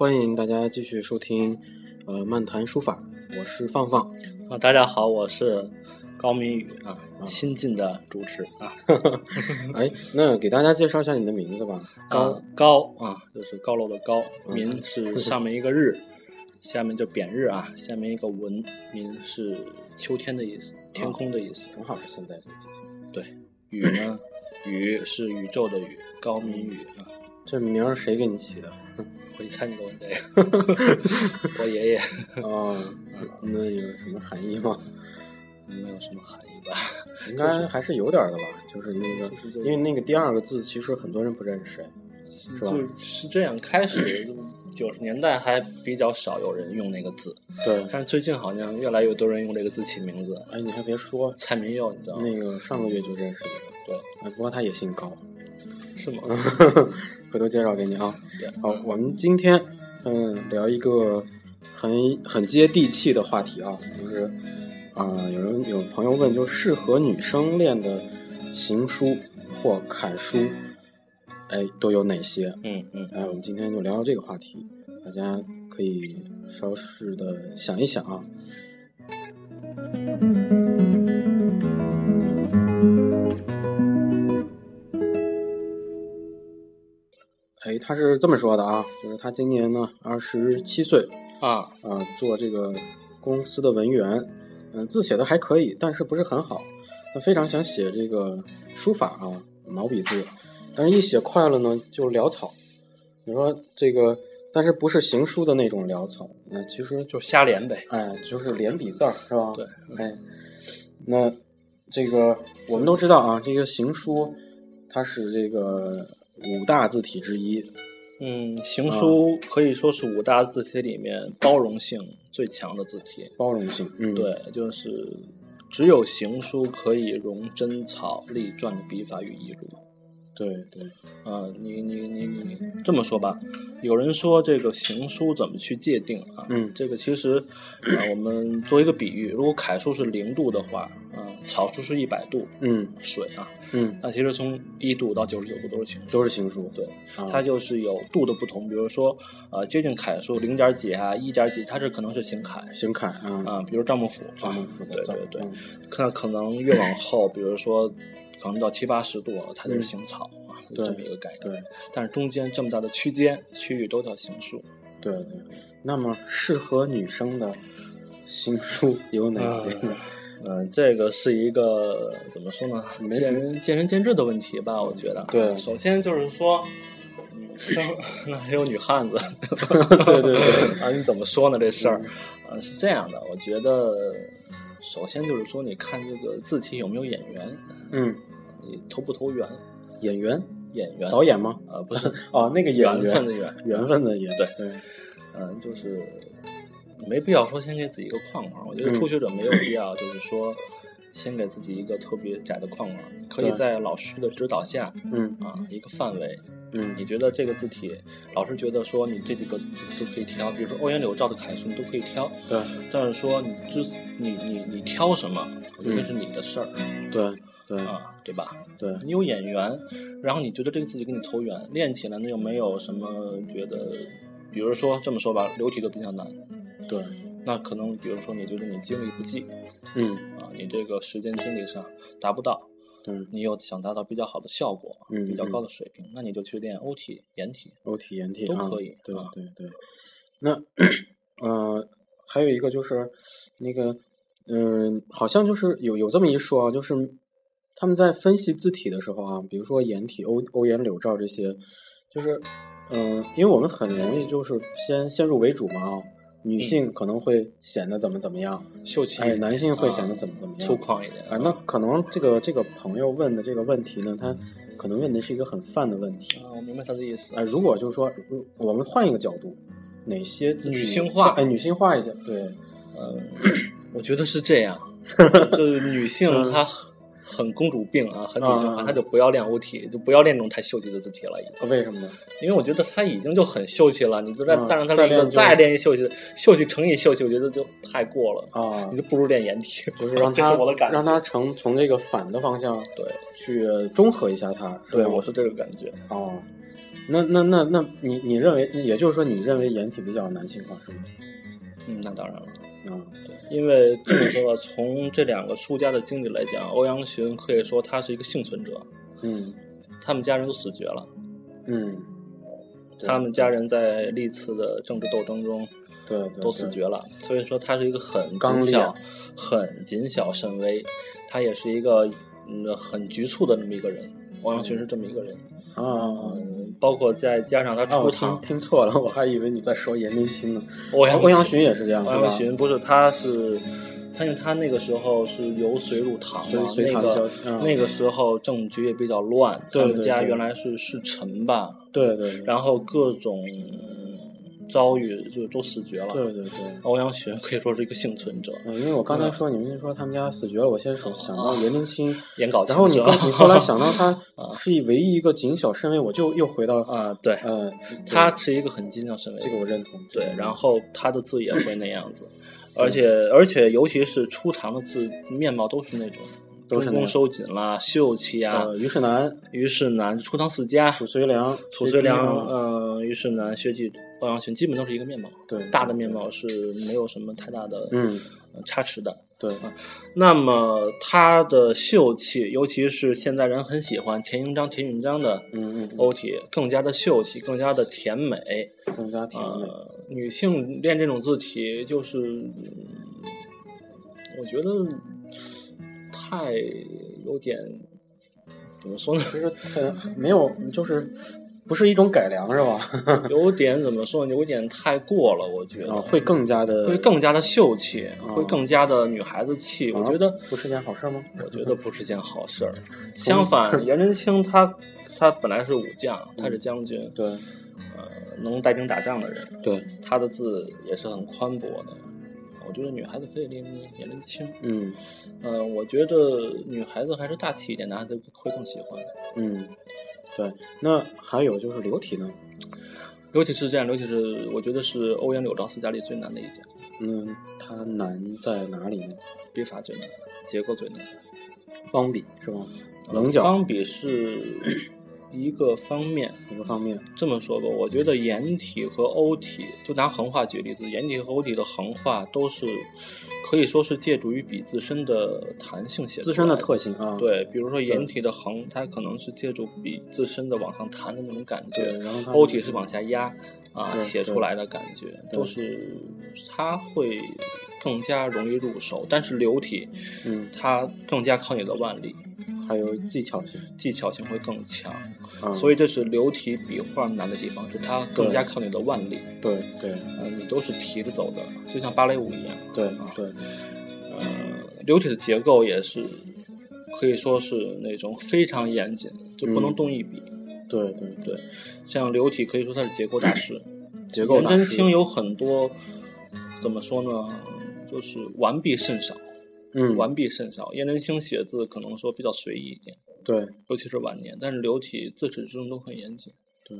欢迎大家继续收听呃漫谈书法，我是放放。啊，大家好，我是高明宇啊，新晋的主持啊。哎，那给大家介绍一下你的名字吧。高高啊，就是高楼的高，民是 上面一个日，下面就扁日啊，下面一个文，民是秋天的意思，天空的意思。正好是现在这个季节。对，宇呢，宇是宇宙的宇，高明宇啊。这名儿谁给你起的？我一猜你都问这个。我爷爷。哦，那有什么含义吗？没有什么含义吧？应该还是有点的吧。就是那个，因为那个第二个字，其实很多人不认识，是吧？是这样，开始九十年代还比较少有人用那个字。对。但是最近好像越来越多人用这个字起名字。哎，你还别说，蔡明佑，你知道吗？那个上个月就认识一个。对。哎，不过他也姓高。是吗？回头介绍给你啊。好，我们今天嗯聊一个很很接地气的话题啊，就是啊，有人有朋友问，就适合女生练的行书或楷书，哎，都有哪些？嗯嗯。哎，我们今天就聊聊这个话题，大家可以稍事的想一想啊。哎，他是这么说的啊，就是他今年呢二十七岁啊啊，做这个公司的文员，嗯，字写的还可以，但是不是很好。他非常想写这个书法啊，毛笔字，但是一写快了呢就潦草。你说这个，但是不是行书的那种潦草，那其实就瞎连呗。哎，就是连笔字儿是吧？对，哎，那这个我们都知道啊，这个行书它是这个。五大字体之一，嗯，行书可以说是五大字体里面包容性最强的字体。包容性，嗯，对，就是只有行书可以容真草隶篆的笔法与意路。对对，啊，你你你你这么说吧，有人说这个行书怎么去界定啊？嗯，这个其实啊，我们做一个比喻，如果楷书是零度的话，啊，草书是一百度，嗯，水啊，嗯，那其实从一度到九十九度都是行，都是行书，对，它就是有度的不同，比如说呃，接近楷书零点几啊，一点几，它是可能是行楷，行楷啊，啊，比如赵孟頫，赵孟頫的，对对对，可可能越往后，比如说。可能到七八十度了，它就是行草啊，这么一个概念。对，但是中间这么大的区间区域都叫行书。对对。那么适合女生的行书 有哪些呢？嗯，这个是一个怎么说呢？见仁见仁见智的问题吧，我觉得。对。首先就是说，女生那还有女汉子。对对对。啊，你怎么说呢？这事儿，啊，是这样的，我觉得，首先就是说，你看这个字体有没有眼缘。嗯。你投不投缘？演员、演员、导演吗？啊，不是 哦，那个演员缘分的缘，缘分的缘。对对，嗯，就是没必要说先给自己一个框框。我觉得初学者没有必要，就是说先给自己一个特别窄的框框。可以在老师的指导下，嗯啊，一个范围，嗯，你觉得这个字体，老师觉得说你这几个字都可以挑，比如说欧阳柳赵的楷书，你都可以挑。对，但是说你之你你你挑什么，我觉得那是你的事儿。对。对啊，对吧？对你有眼缘，然后你觉得这个字体跟你投缘，练起来呢又没有什么觉得，比如说这么说吧，流体都比较难。对，那可能比如说你觉得你精力不济，嗯啊，你这个时间精力上达不到，嗯，你又想达到比较好的效果，嗯，比较高的水平，那你就去练欧体、颜体、欧体、颜体都可以。对吧对对。那呃，还有一个就是那个，嗯，好像就是有有这么一说啊，就是。他们在分析字体的时候啊，比如说颜体、欧欧颜柳赵这些，就是，嗯，因为我们很容易就是先先入为主嘛啊，女性可能会显得怎么怎么样秀气，哎，男性会显得怎么怎么样粗犷一点啊。那可能这个这个朋友问的这个问题呢，他可能问的是一个很泛的问题啊。我明白他的意思啊。如果就是说，我们换一个角度，哪些女性化？哎，女性化一些，对，呃，我觉得是这样，就是女性她。很公主病啊，很女性化，他就不要练欧体，就不要练这种太秀气的字体了。已经为什么呢？因为我觉得她已经就很秀气了，你就再再让她练，再练一秀气，秀气乘以秀气，我觉得就太过了啊！你就不如练颜体，就是让 他让她成从这个反的方向对去中和一下她。对，我是这个感觉哦。那那那那你你认为，也就是说，你认为颜体比较男性化是吗？嗯，那当然了。啊，对，因为这么说吧，从这两个输家的经历来讲，欧阳询可以说他是一个幸存者。嗯。他们家人都死绝了，嗯，他们家人在历次的政治斗争中对对都死绝了，所以说他是一个很刚烈谨小、很谨小慎微，他也是一个嗯很局促的那么一个人。欧阳询是这么一个人，啊包括再加上他啊，出我听错了，我还以为你在说颜真卿呢。欧阳欧阳询也是这样，欧阳询不是，他是，他因为他那个时候是由隋入唐嘛，隋隋唐那交个、嗯那个时候政局也比较乱，对他们家原来是是臣吧，对对对，然后各种遭遇就都死绝了。对对对。欧阳询可以说是一个幸存者，嗯，因为我刚才说你们说他们家死绝了，我先手想到颜真卿，言稿然后你轻刚你后来 想到他啊是唯一一个谨小慎微，我就又回到啊，对，呃，他是一个很谨小慎微这个我认同。对，然后他的字也会那样子，而且而且尤其是初唐的字面貌都是那种中宫都是宫收紧啦、秀气啊。呃，虞世南、虞世南、初唐四家、褚遂良、褚遂良、薛基啊嗯、虞世南、薛记、欧阳询，基本都是一个面貌。对大的面貌是没有什么太大的嗯，呃差池的。对啊，那么他的秀气，尤其是现在人很喜欢田英章、田允章的嗯嗯欧体，更加的秀气，更加的甜美。嗯，更加甜美。呃，女性练这种字体，就是嗯我觉得太有点怎么说呢？其实太没有，就是不是一种改良是吧？有点怎么说呢？有点太过了，我觉得、啊，会更加的会更加的秀气，啊会更加的女孩子气。我觉得不是件好事吗？我觉得不是件好事儿。相反，颜真卿他他本来是武将，他是将军，对呃，能带兵打仗的人，对，他的字也是很宽博的。我觉得女孩子可以练颜真卿。嗯呃、我觉得女孩子还是大气一点，男孩子会更喜欢。嗯，对。那还有就是流体呢？流体是这样，流体是我觉得是欧阳柳赵四家里最难的一家，嗯，它难在哪里呢？笔法最难，结构最难。方笔是吗？棱角方笔是一个方面。一个方面。这么说吧，我觉得颜体和欧体，就拿横画举例子，颜体和欧体的横画都是可以说是借助于笔自身的弹性写出自身的特性啊，对，比如说颜体的横，它可能是借助笔自身的往上弹的那种感，觉，然后欧体是往下压啊写出来的感觉，都是它会更加容易入手，但是流体嗯，它更加靠你的腕力，还有技巧性技巧性会更强，啊，所以这是流体笔画难的地方，就它更加靠你的腕力。对对呃，你都是提着走的，就像芭蕾舞一样。对啊对，呃，流体的结构也是可以说是那种非常严谨，就不能嗯动一笔。对对对，对，像流体可以说它是结构大师。结构颜真大师卿有很多怎么说呢？就是完璧甚少，嗯，完璧甚少。颜真卿写字可能说比较随意一点，对尤其是晚年，但是刘体自始至终都很严谨。对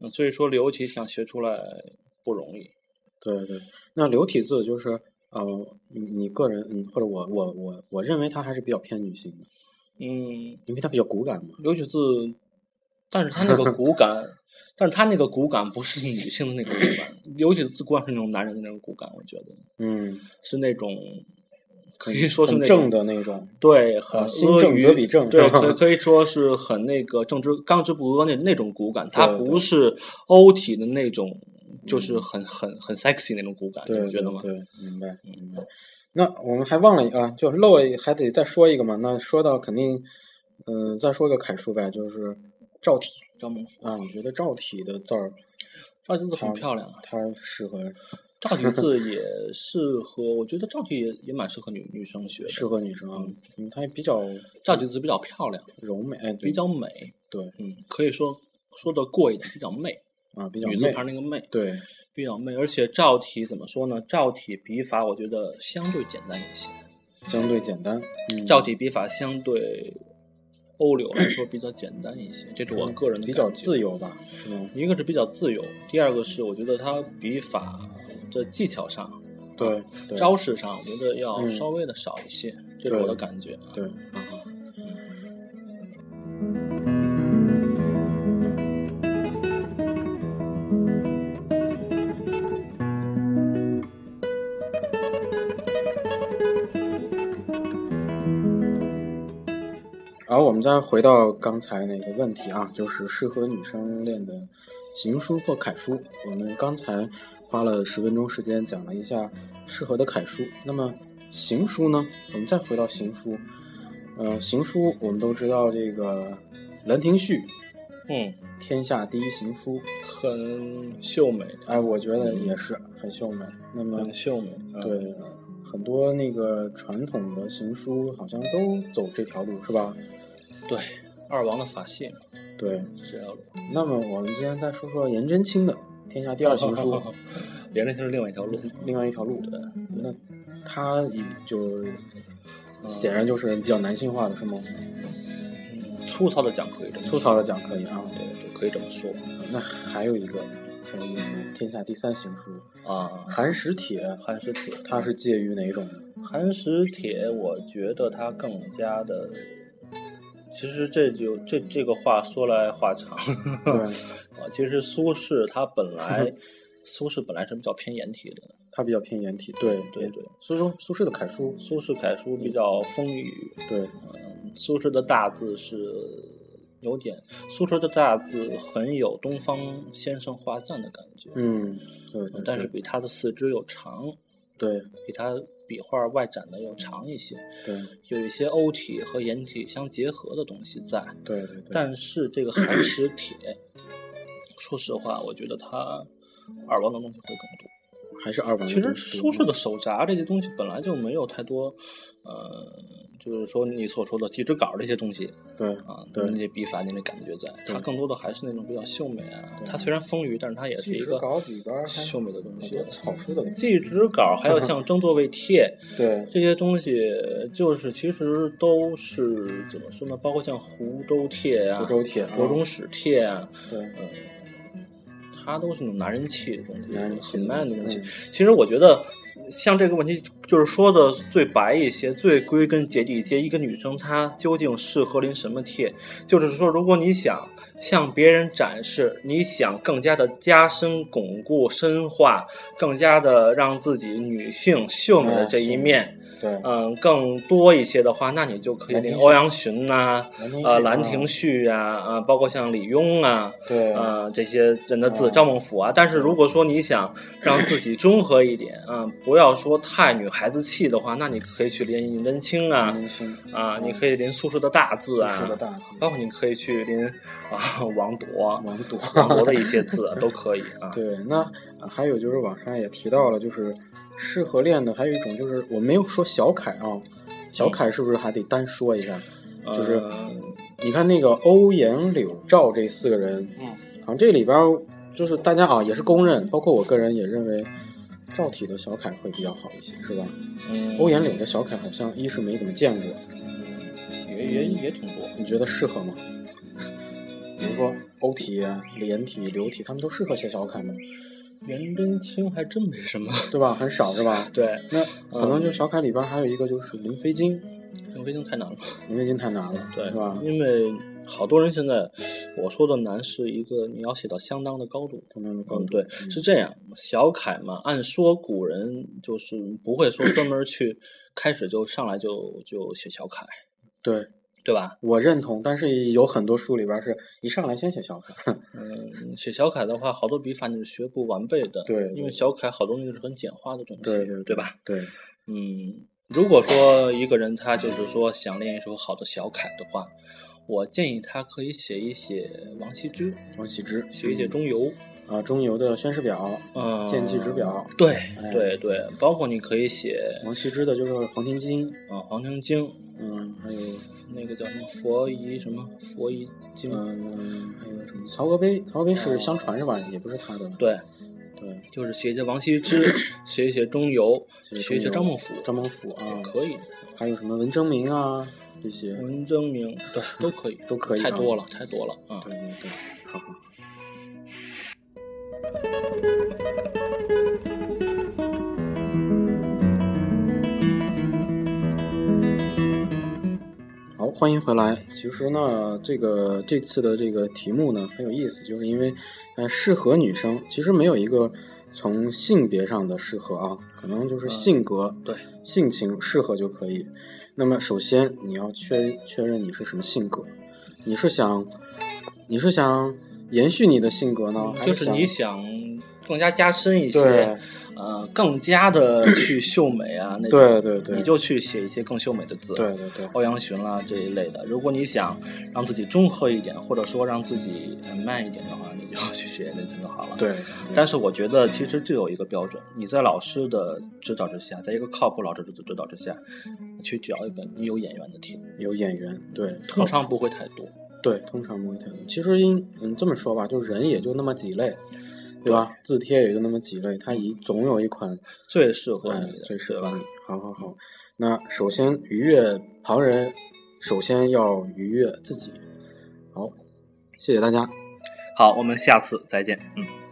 嗯，所以说刘体想学出来不容易。对对。那刘体字就是呃，你你个人嗯，或者我我我我认为它还是比较偏女性的，嗯，因为它比较骨感嘛。刘体字，但是它那个骨感，但是它那个骨感不是女性的那个骨感，刘体字惯是那种男人的那种骨感，我觉得嗯，是那种可以说是那正的那种。对，很啊心正阿谀则比正对，可可以说是很那个正直刚直不阿那那种骨感，它不是欧体的那种，就是很很很 sexy 那种骨感，对，你觉得吗？对，明白明白。那我们还忘了啊，就漏了，还得再说一个嘛。那说到肯定，嗯、再说个楷书呗，就是赵体赵孟頫，啊。我觉得赵体的字儿，赵体字很漂亮啊，它适合赵体字也适合，我觉得赵体也也蛮适合女女生学的，适合女生啊，因为它也比较赵体字比较漂亮，柔美，哎，比较美，对嗯，可以说说的过一点，比较媚，啊，比较女字，旁那个媚，对，比较媚，而且赵体怎么说呢？赵体笔法我觉得相对简单一些，相对简单。嗯、赵体笔法相对欧柳来说比较简单一些，这是我个人的比较自。由吧，嗯，一个是比较自由，第二个是我觉得它笔法这技巧上对招式上我觉得要稍微的少一些这是我的感觉对。然后我们再回到刚才那个问题啊就是适合女生练的行书或楷书。我们刚才花了十分钟时间讲了一下适合的楷书，那么行书呢？我们再回到行书，呃，行书我们都知道这个《兰亭序》，嗯，天下第一行书，很秀美，哎，我觉得也是很秀美。那么很秀美，嗯对，很多那个传统的行书好像都走这条路，是吧？对，二王的法系嘛，对。是这条路。那么我们今天再说说颜真卿的天下第二行书，连着是另外一条路，另外一条路。对，那他也就显然就是比较男性化的，是吗？嗯粗糙的讲可以粗糙的讲可以啊。对对，可以这么说那还有一个很有意思，天下第三行书啊。《寒食帖》，寒食帖，它是介于哪种的？寒食帖，我觉得它更加的，其实这就这这个话说来话长。对，啊，其实苏轼他本来，苏轼本来是比较偏颜体的，他比较偏颜体。对对对，所以说苏轼的楷书，苏轼楷书比较丰腴，对，嗯，苏轼的大字是有点，苏轼的大字很有东方先生画赞的感觉，嗯，对对嗯，但是比他的四肢又长，对比他笔画外展的要长一些，对有一些欧体和颜体相结合的东西在。对对对，但是这个寒食帖，说实话，我觉得它耳朵的东西会更多。还是二王其实苏轼的手札这些东西本来就没有太多，呃，就是说你所说的记纸稿这些东西对啊，对那些笔法那些感觉在，它更多的还是那种比较秀美啊。它虽然丰腴，但是它也是一个记纸稿里边儿秀美的东西。草书的记纸稿还有像正座位帖对这些东西，就是其实都是怎么说呢？包括像湖州帖啊、湖州帖啊国中史帖啊，对嗯，它都是那种男人气的东西，男人气很 man 的东西。嗯其实我觉得，像这个问题，就是说的最白一些，最归根结底一些，一个女生她究竟适合临什么帖？就是说，如果你想向别人展示，你想更加的加深、巩固、深化，更加的让自己女性秀美的这一面。对嗯，更多一些的话，那你就可以兰亭序领欧阳询呐、啊呃，《兰啊亭序》啊，啊，包括像李邕啊，对呃，这些人的字，啊赵孟俯啊。但是如果说你想让自己中和一点啊，不要说太女孩子气的话，那你可以去临颜真卿啊，啊，你可以临苏轼的大字啊，苏轼的大字包括你可以去临啊王铎、王铎王铎的一些字都可以啊。对，那呃还有就是网上也提到了，就是适合练的，还有一种就是我没有说小楷啊，小楷是不是还得单说一下？就是呃你看那个欧颜柳赵这四个人，嗯，好像这里边儿就是大家啊也是公认，包括我个人也认为赵体的小楷会比较好一些，是吧？嗯，欧颜柳的小楷好像一是没怎么见过，也也也挺多。你觉得适合吗？比如说欧体、连体、柳体，他们都适合写小楷吗？颜真卿还真没什么，对吧？很少是吧？对，那可能就小楷里边还有一个就是林飞经，林飞经太难了。林飞经太难了，对，是吧？因为好多人现在我说的难是一个你要写到相当的高度。相当的高度嗯，对，是这样。小楷嘛，按说古人就是不会说专门去开始就上来就就写小楷，对，对吧？我认同，但是有很多书里边是一上来先写小楷，嗯，写小楷的话，好多笔法你是学不完备的。对因为小楷好多东西是很简化的东西，对对对吧？？对，嗯，如果说一个人他就是说想练一手好的小楷的话，我建议他可以写一写王羲之，王羲之写一写中游。啊，中游的《宣示表》，嗯，见记纸表对哎对对，包括你可以写王羲之的就是《黄庭经》，啊《黄庭经》，嗯，还有那个叫什么佛遗什么佛遗经，嗯，还有什么曹娥碑？曹娥碑是相传是吧？也不是他的，哦对，对，就是写一些王羲之，写一写中游，写写一些张孟甫，张孟甫啊，可以，还有什么文征明啊这些，文征明，对，都可以，都可以啊太多了，太多了啊。对对对，好好。好，欢迎回来。其实呢，这个这次的这个题目呢很有意思，就是因为呃适合女生，其实没有一个从性别上的适合啊，可能就是性格、对性情适合就可以。那么首先你要确确认你是什么性格，你是想你是想延续你的性格呢，还就是想你想更加加深一些，呃，更加的去秀美啊，那种对对对你就去写一些更秀美的字，对对对欧阳询啦这一类的。如果你想让自己中和一点，或者说让自己呃慢一点的话，你就去写那就好了。。对，但是我觉得其实就有一个标准，你在老师的指导之下，在一个靠谱老师的指导之下，去找一本你有眼缘的题，有演员，对，通常不会太多。对，通常不会太多。其实因嗯这么说吧，就人也就那么几类，对吧？字帖也就那么几类，它一总有一款最适合哎你的，最适合你。好好好，那首先愉悦旁人，首先要愉悦自己。好，谢谢大家。好，我们下次再见。嗯。